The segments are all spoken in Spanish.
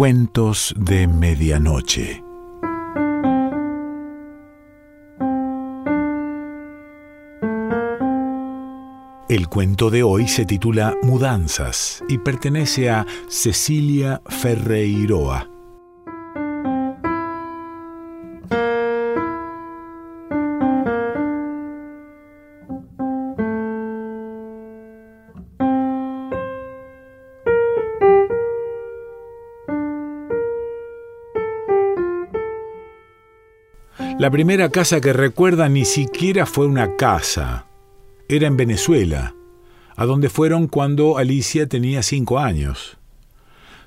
Cuentos de Medianoche. El cuento de hoy se titula Mudanzas y pertenece a Cecilia Ferreiroa. La primera casa que recuerda ni siquiera fue una casa. Era en Venezuela, a donde fueron cuando Alicia tenía cinco años.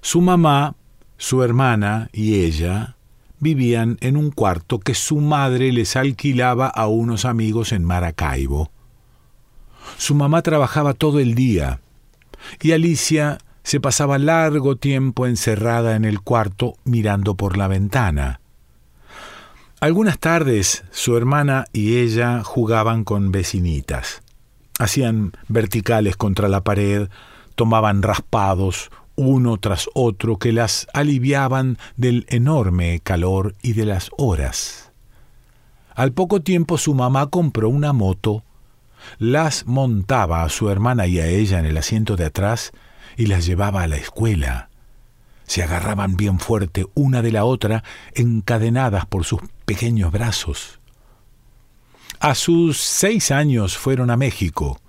Su mamá, su hermana y ella vivían en un cuarto que su madre les alquilaba a unos amigos en Maracaibo. Su mamá trabajaba todo el día y Alicia se pasaba largo tiempo encerrada en el cuarto mirando por la ventana. Algunas tardes su hermana y ella jugaban con vecinitas. Hacían verticales contra la pared, tomaban raspados uno tras otro que las aliviaban del enorme calor y de las horas. Al poco tiempo su mamá compró una moto, las montaba a su hermana y a ella en el asiento de atrás y las llevaba a la escuela se agarraban bien fuerte una de la otra, encadenadas por sus pequeños brazos. A sus seis años fueron a México.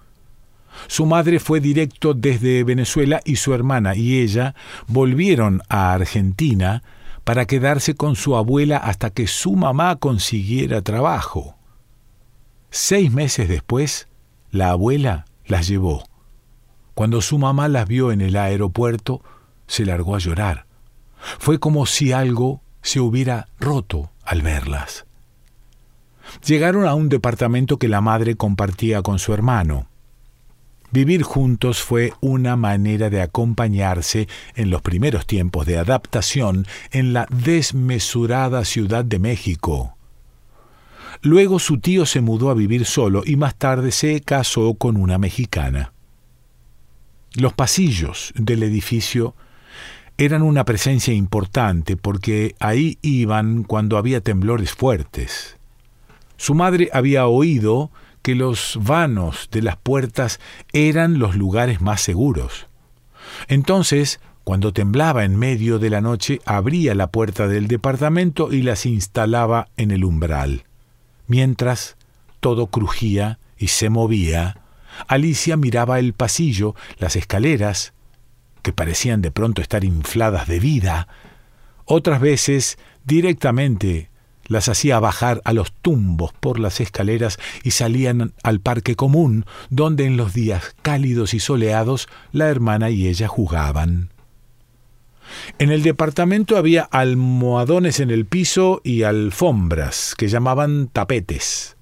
Su madre fue directo desde Venezuela y su hermana y ella volvieron a Argentina para quedarse con su abuela hasta que su mamá consiguiera trabajo. Seis meses después, la abuela las llevó. Cuando su mamá las vio en el aeropuerto, se largó a llorar. Fue como si algo se hubiera roto al verlas. Llegaron a un departamento que la madre compartía con su hermano. Vivir juntos fue una manera de acompañarse en los primeros tiempos de adaptación en la desmesurada Ciudad de México. Luego su tío se mudó a vivir solo y más tarde se casó con una mexicana. Los pasillos del edificio eran una presencia importante porque ahí iban cuando había temblores fuertes. Su madre había oído que los vanos de las puertas eran los lugares más seguros. Entonces, cuando temblaba en medio de la noche, abría la puerta del departamento y las instalaba en el umbral. Mientras todo crujía y se movía, Alicia miraba el pasillo, las escaleras, que parecían de pronto estar infladas de vida, otras veces directamente las hacía bajar a los tumbos por las escaleras y salían al parque común, donde en los días cálidos y soleados la hermana y ella jugaban. En el departamento había almohadones en el piso y alfombras que llamaban tapetes.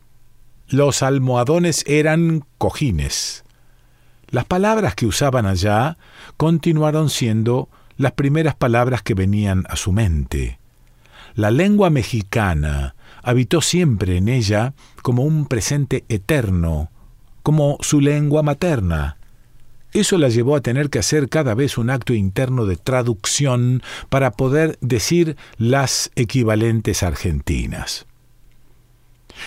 Los almohadones eran cojines. Las palabras que usaban allá continuaron siendo las primeras palabras que venían a su mente. La lengua mexicana habitó siempre en ella como un presente eterno, como su lengua materna. Eso la llevó a tener que hacer cada vez un acto interno de traducción para poder decir las equivalentes argentinas.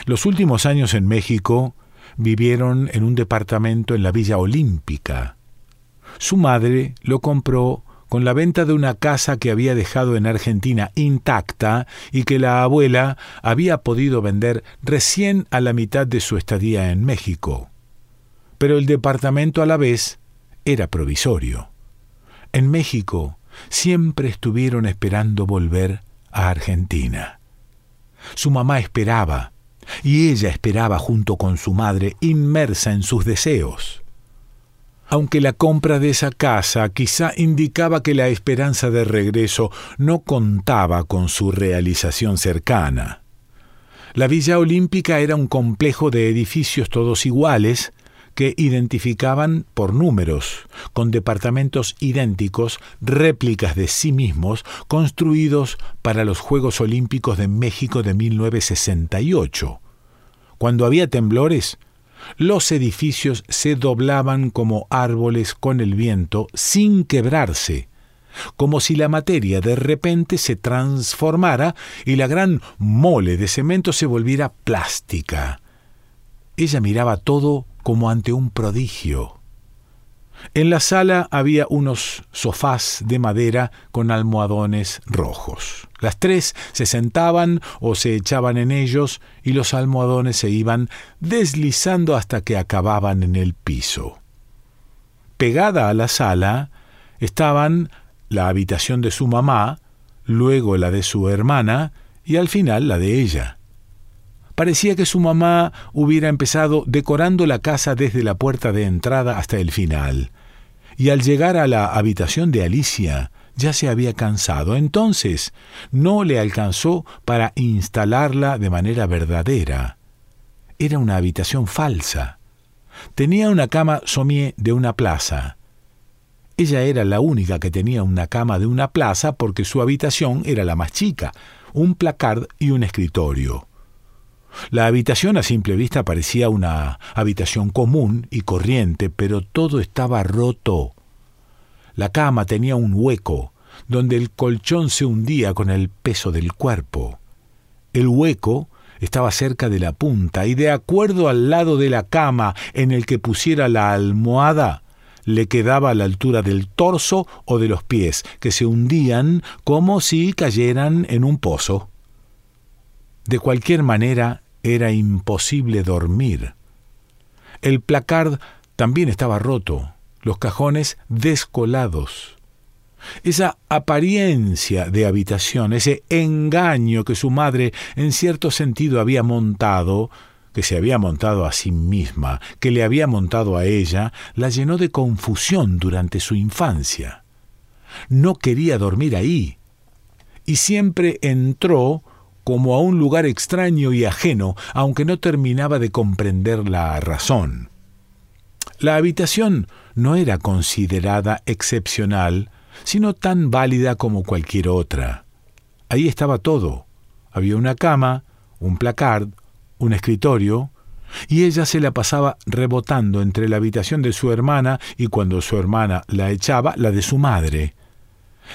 Los últimos años en México vivieron en un departamento en la Villa Olímpica. Su madre lo compró con la venta de una casa que había dejado en Argentina intacta y que la abuela había podido vender recién a la mitad de su estadía en México. Pero el departamento a la vez era provisorio. En México siempre estuvieron esperando volver a Argentina. Su mamá esperaba, y ella esperaba junto con su madre, inmersa en sus deseos. Aunque la compra de esa casa quizá indicaba que la esperanza de regreso no contaba con su realización cercana. La Villa Olímpica era un complejo de edificios todos iguales, que identificaban por números, con departamentos idénticos, réplicas de sí mismos, construidos para los Juegos Olímpicos de México de 1968. Cuando había temblores, los edificios se doblaban como árboles con el viento sin quebrarse, como si la materia de repente se transformara y la gran mole de cemento se volviera plástica. Ella miraba todo como ante un prodigio. En la sala había unos sofás de madera con almohadones rojos. Las tres se sentaban o se echaban en ellos y los almohadones se iban deslizando hasta que acababan en el piso. Pegada a la sala estaban la habitación de su mamá, luego la de su hermana y al final la de ella. Parecía que su mamá hubiera empezado decorando la casa desde la puerta de entrada hasta el final. Y al llegar a la habitación de Alicia, ya se había cansado. Entonces, no le alcanzó para instalarla de manera verdadera. Era una habitación falsa. Tenía una cama somier de una plaza. Ella era la única que tenía una cama de una plaza porque su habitación era la más chica, un placard y un escritorio. La habitación a simple vista parecía una habitación común y corriente, pero todo estaba roto. La cama tenía un hueco, donde el colchón se hundía con el peso del cuerpo. El hueco estaba cerca de la punta y de acuerdo al lado de la cama en el que pusiera la almohada, le quedaba a la altura del torso o de los pies, que se hundían como si cayeran en un pozo. De cualquier manera, era imposible dormir. El placard también estaba roto, los cajones descolados. Esa apariencia de habitación, ese engaño que su madre en cierto sentido había montado, que se había montado a sí misma, que le había montado a ella, la llenó de confusión durante su infancia. No quería dormir ahí, y siempre entró como a un lugar extraño y ajeno, aunque no terminaba de comprender la razón. La habitación no era considerada excepcional, sino tan válida como cualquier otra. Ahí estaba todo. Había una cama, un placard, un escritorio, y ella se la pasaba rebotando entre la habitación de su hermana y cuando su hermana la echaba, la de su madre.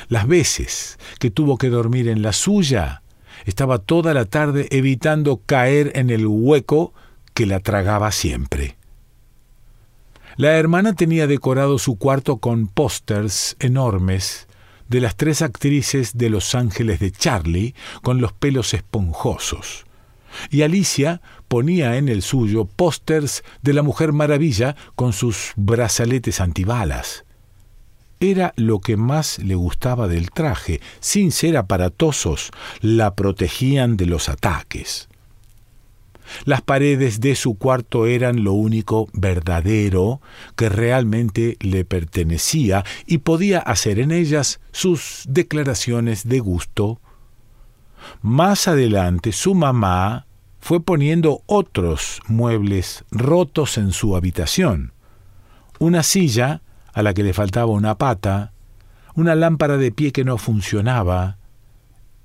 Las veces que tuvo que dormir en la suya, estaba toda la tarde evitando caer en el hueco que la tragaba siempre. La hermana tenía decorado su cuarto con pósters enormes de las tres actrices de Los Ángeles de Charlie con los pelos esponjosos. Y Alicia ponía en el suyo pósters de la Mujer Maravilla con sus brazaletes antibalas. Era lo que más le gustaba del traje. Sin ser aparatosos, la protegían de los ataques. Las paredes de su cuarto eran lo único verdadero que realmente le pertenecía y podía hacer en ellas sus declaraciones de gusto. Más adelante su mamá fue poniendo otros muebles rotos en su habitación. Una silla a la que le faltaba una pata, una lámpara de pie que no funcionaba.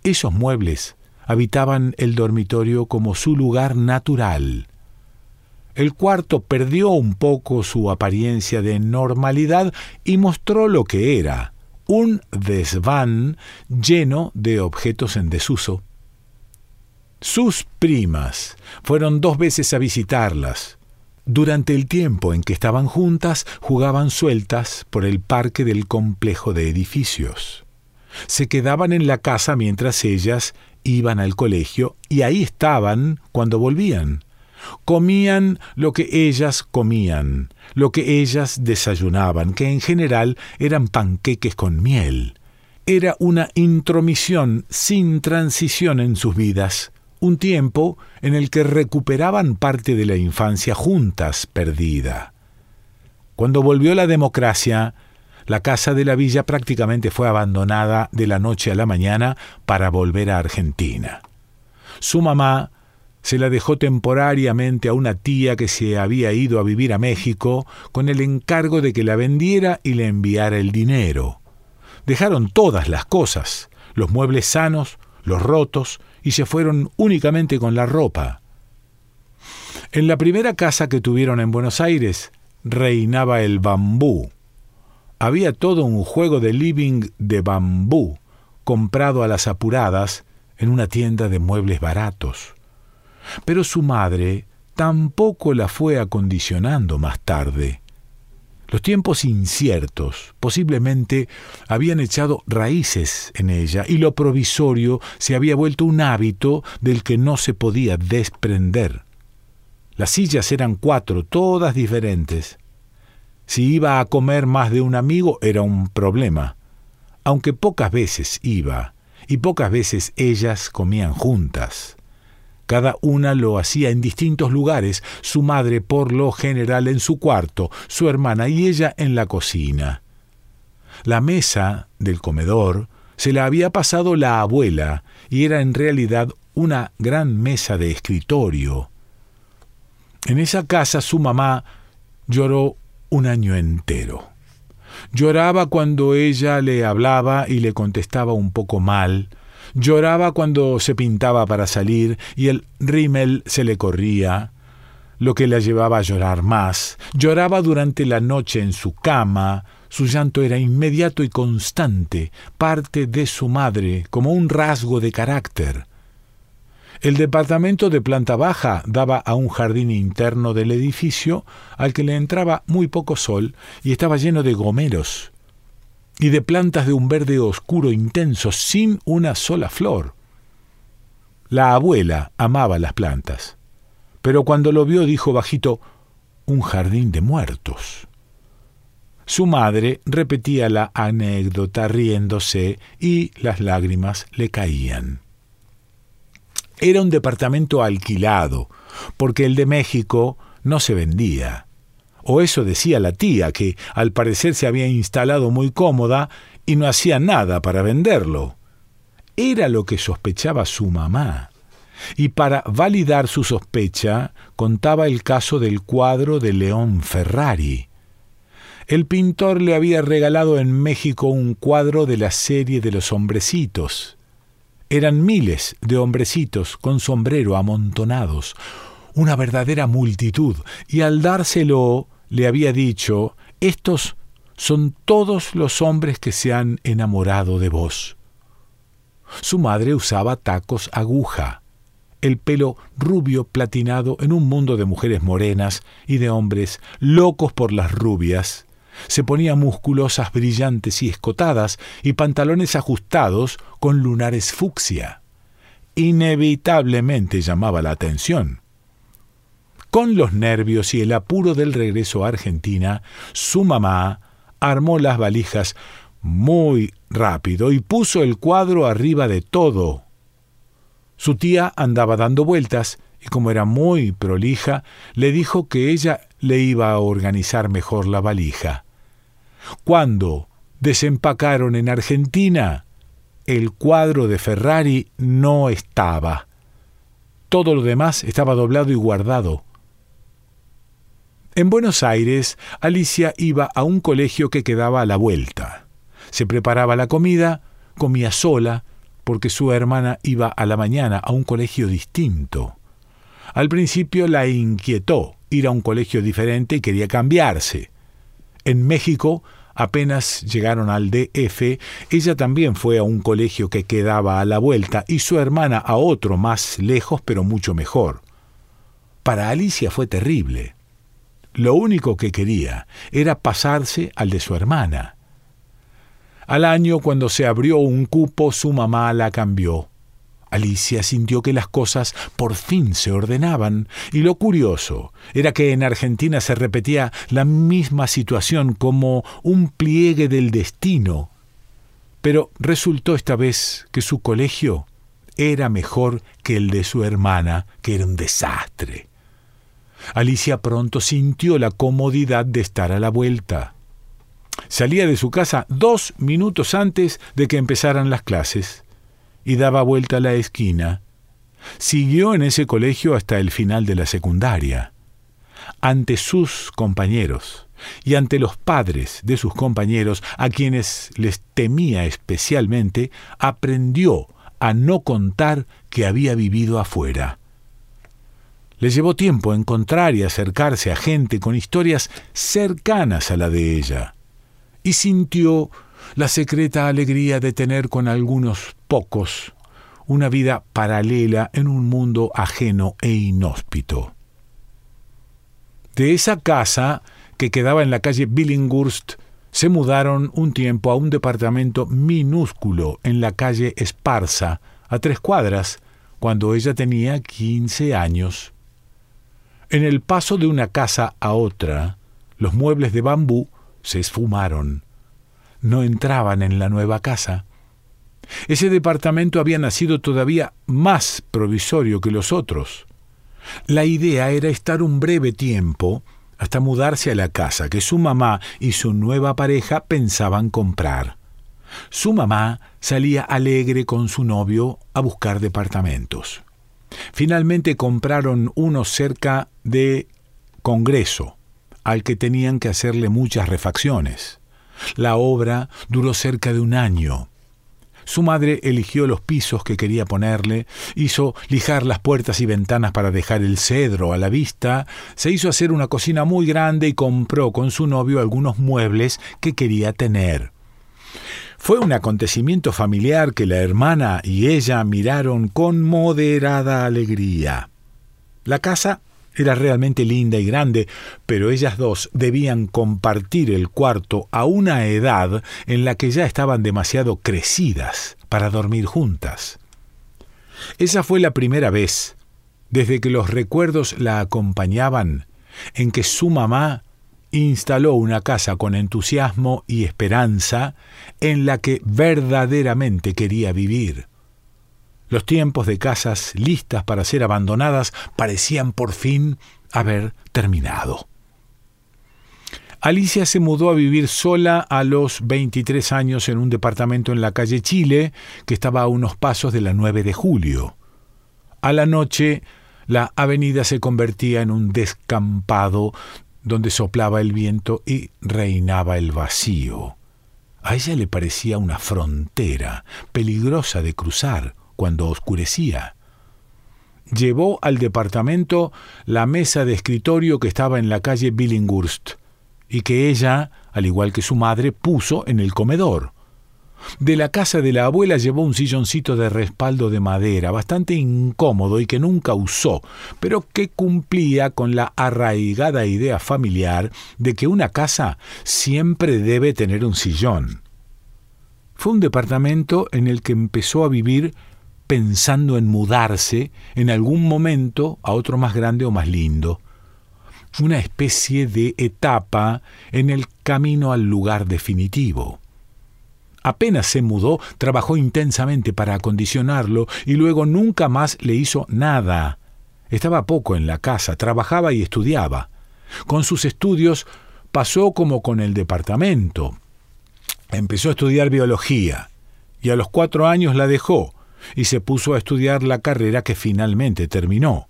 Esos muebles habitaban el dormitorio como su lugar natural. El cuarto perdió un poco su apariencia de normalidad y mostró lo que era, un desván lleno de objetos en desuso. Sus primas fueron dos veces a visitarlas. Durante el tiempo en que estaban juntas, jugaban sueltas por el parque del complejo de edificios. Se quedaban en la casa mientras ellas iban al colegio y ahí estaban cuando volvían. Comían lo que ellas comían, lo que ellas desayunaban, que en general eran panqueques con miel. Era una intromisión sin transición en sus vidas, un tiempo en el que recuperaban parte de la infancia juntas perdida. Cuando volvió la democracia, la casa de la villa prácticamente fue abandonada de la noche a la mañana para volver a Argentina. Su mamá se la dejó temporariamente a una tía que se había ido a vivir a México con el encargo de que la vendiera y le enviara el dinero. Dejaron todas las cosas, los muebles sanos, los rotos, y se fueron únicamente con la ropa. En la primera casa que tuvieron en Buenos Aires reinaba el bambú. había todo un juego de living de bambú comprado a las apuradas en una tienda de muebles baratos. Pero su madre tampoco la fue acondicionando más tarde. Los tiempos inciertos posiblemente habían echado raíces en ella y lo provisorio se había vuelto un hábito del que no se podía desprender. Las sillas eran cuatro, todas diferentes. Si iba a comer más de un amigo era un problema, aunque pocas veces iba, y pocas veces ellas comían juntas. Cada una lo hacía en distintos lugares, su madre por lo general en su cuarto, su hermana y ella en la cocina. La mesa del comedor se la había pasado la abuela y era en realidad una gran mesa de escritorio. En esa casa su mamá lloró un año entero. Lloraba cuando ella le hablaba y le contestaba un poco mal, Lloraba cuando se pintaba para salir y el rímel se le corría, lo que la llevaba a llorar más. Lloraba durante la noche en su cama, su llanto era inmediato y constante, parte de su madre, como un rasgo de carácter. El departamento de planta baja daba a un jardín interno del edificio al que le entraba muy poco sol y estaba lleno de gomeros, y de plantas de un verde oscuro intenso sin una sola flor. La abuela amaba las plantas, pero cuando lo vio dijo bajito, un jardín de muertos. Su madre repetía la anécdota riéndose y las lágrimas le caían. Era un departamento alquilado, porque el de México no se vendía o eso decía la tía, que al parecer se había instalado muy cómoda y no hacía nada para venderlo. Era lo que sospechaba su mamá. Y para validar su sospecha contaba el caso del cuadro de León Ferrari. El pintor le había regalado en México un cuadro de la serie de los hombrecitos. Eran miles de hombrecitos con sombrero amontonados, una verdadera multitud, y al dárselo le había dicho, estos son todos los hombres que se han enamorado de vos. Su madre usaba tacos aguja, el pelo rubio platinado en un mundo de mujeres morenas y de hombres locos por las rubias. Se ponía musculosas brillantes y escotadas y pantalones ajustados con lunares fucsia. Inevitablemente llamaba la atención. Con los nervios y el apuro del regreso a Argentina, su mamá armó las valijas muy rápido y puso el cuadro arriba de todo. Su tía andaba dando vueltas y como era muy prolija, le dijo que ella le iba a organizar mejor la valija. Cuando desempacaron en Argentina, el cuadro de Ferrari no estaba. Todo lo demás estaba doblado y guardado. En Buenos Aires, Alicia iba a un colegio que quedaba a la vuelta. Se preparaba la comida, comía sola, porque su hermana iba a la mañana a un colegio distinto. Al principio la inquietó ir a un colegio diferente y quería cambiarse. En México, apenas llegaron al DF, ella también fue a un colegio que quedaba a la vuelta y su hermana a otro más lejos pero mucho mejor. Para Alicia fue terrible. Lo único que quería era pasarse al de su hermana. Al año, cuando se abrió un cupo, su mamá la cambió. Alicia sintió que las cosas por fin se ordenaban, y lo curioso era que en Argentina se repetía la misma situación como un pliegue del destino. Pero resultó esta vez que su colegio era mejor que el de su hermana, que era un desastre. Alicia pronto sintió la comodidad de estar a la vuelta. Salía de su casa dos minutos antes de que empezaran las clases y daba vuelta a la esquina. Siguió en ese colegio hasta el final de la secundaria. Ante sus compañeros y ante los padres de sus compañeros, a quienes les temía especialmente, aprendió a no contar que había vivido afuera. Le llevó tiempo encontrar y acercarse a gente con historias cercanas a la de ella. y sintió la secreta alegría de tener con algunos pocos una vida paralela en un mundo ajeno e inhóspito. De esa casa, que quedaba en la calle Billinghurst, se mudaron un tiempo a un departamento minúsculo en la calle Esparza, a tres cuadras, cuando ella tenía quince años. En el paso de una casa a otra, los muebles de bambú se esfumaron. No entraban en la nueva casa. Ese departamento había nacido todavía más provisorio que los otros. La idea era estar un breve tiempo hasta mudarse a la casa que su mamá y su nueva pareja pensaban comprar. Su mamá salía alegre con su novio a buscar departamentos. Finalmente compraron uno cerca de Congreso, al que tenían que hacerle muchas refacciones. La obra duró cerca de un año. Su madre eligió los pisos que quería ponerle, hizo lijar las puertas y ventanas para dejar el cedro a la vista, se hizo hacer una cocina muy grande y compró con su novio algunos muebles que quería tener. Fue un acontecimiento familiar que la hermana y ella miraron con moderada alegría. La casa era realmente linda y grande, pero ellas dos debían compartir el cuarto a una edad en la que ya estaban demasiado crecidas para dormir juntas. Esa fue la primera vez, desde que los recuerdos la acompañaban, en que su mamá instaló una casa con entusiasmo y esperanza en la que verdaderamente quería vivir. Los tiempos de casas listas para ser abandonadas parecían por fin haber terminado. Alicia se mudó a vivir sola a los 23 años en un departamento en la calle Chile, que estaba a unos pasos de la 9 de julio. A la noche, la avenida se convertía en un descampado donde soplaba el viento y reinaba el vacío. A ella le parecía una frontera peligrosa de cruzar, cuando oscurecía. Llevó al departamento la mesa de escritorio que estaba en la calle Billinghurst y que ella, al igual que su madre, puso en el comedor. De la casa de la abuela llevó un silloncito de respaldo de madera, bastante incómodo y que nunca usó, pero que cumplía con la arraigada idea familiar de que una casa siempre debe tener un sillón. Fue un departamento en el que empezó a vivir pensando en mudarse en algún momento a otro más grande o más lindo. Una especie de etapa en el camino al lugar definitivo. Apenas se mudó, trabajó intensamente para acondicionarlo y luego nunca más le hizo nada. Estaba poco en la casa, trabajaba y estudiaba. Con sus estudios pasó como con el departamento. Empezó a estudiar biología y a los cuatro años la dejó y se puso a estudiar la carrera que finalmente terminó.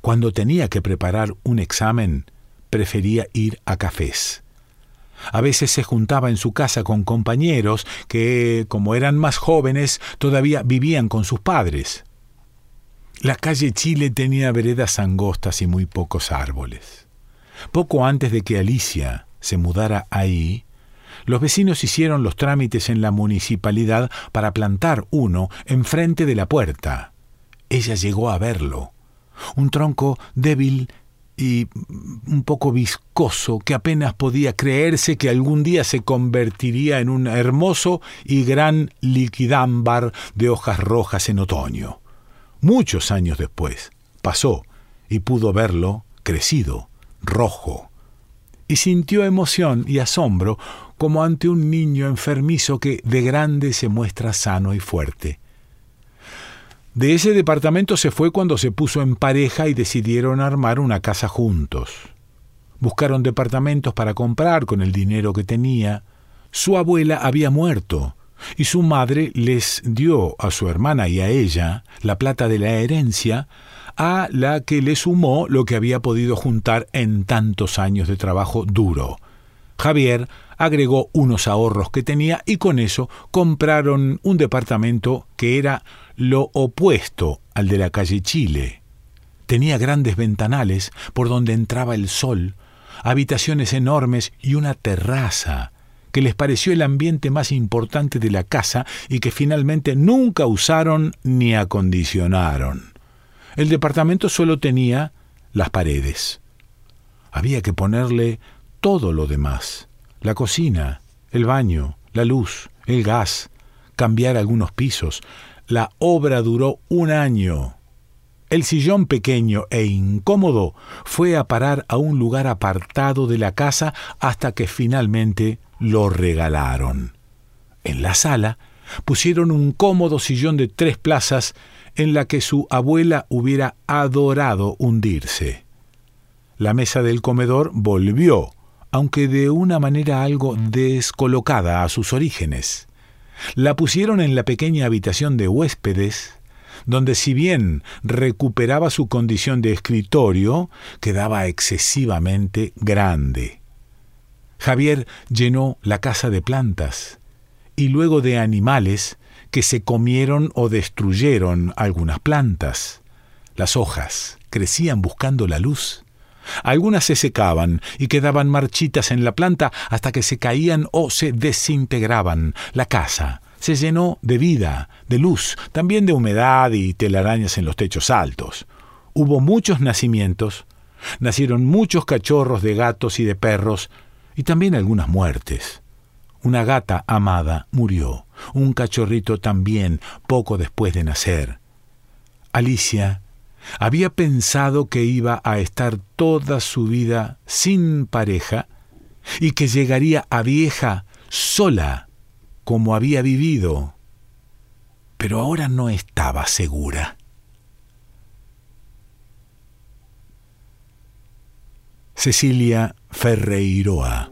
Cuando tenía que preparar un examen, prefería ir a cafés. A veces se juntaba en su casa con compañeros que, como eran más jóvenes, todavía vivían con sus padres. La calle Chile tenía veredas angostas y muy pocos árboles. Poco antes de que Alicia se mudara ahí, los vecinos hicieron los trámites en la municipalidad para plantar uno enfrente de la puerta. Ella llegó a verlo. Un tronco débil y un poco viscoso que apenas podía creerse que algún día se convertiría en un hermoso y gran liquidámbar de hojas rojas en otoño. Muchos años después pasó y pudo verlo crecido, rojo, y sintió emoción y asombro como ante un niño enfermizo que de grande se muestra sano y fuerte. De ese departamento se fue cuando se puso en pareja y decidieron armar una casa juntos. Buscaron departamentos para comprar con el dinero que tenía. Su abuela había muerto y su madre les dio a su hermana y a ella la plata de la herencia, a la que le sumó lo que había podido juntar en tantos años de trabajo duro. Javier agregó unos ahorros que tenía y con eso compraron un departamento que era lo opuesto al de la calle Chile. Tenía grandes ventanales por donde entraba el sol, habitaciones enormes y una terraza que les pareció el ambiente más importante de la casa y que finalmente nunca usaron ni acondicionaron. El departamento solo tenía las paredes. Había que ponerle todo lo demás, la cocina, el baño, la luz, el gas, cambiar algunos pisos. La obra duró un año. El sillón pequeño e incómodo fue a parar a un lugar apartado de la casa hasta que finalmente lo regalaron. En la sala pusieron un cómodo sillón de tres plazas en la que su abuela hubiera adorado hundirse. La mesa del comedor volvió, aunque de una manera algo descolocada a sus orígenes. La pusieron en la pequeña habitación de huéspedes donde si bien recuperaba su condición de escritorio, quedaba excesivamente grande. Javier llenó la casa de plantas y luego de animales que se comieron o destruyeron algunas plantas. Las hojas crecían buscando la luz. Algunas se secaban y quedaban marchitas en la planta hasta que se caían o se desintegraban. La casa se llenó de vida, de luz, también de humedad y telarañas en los techos altos. Hubo muchos nacimientos, nacieron muchos cachorros de gatos y de perros, y también algunas muertes. Una gata amada murió, un cachorrito también poco después de nacer. Alicia había pensado que iba a estar toda su vida sin pareja y que llegaría a vieja sola como había vivido, pero ahora no estaba segura. Cecilia Ferreiroa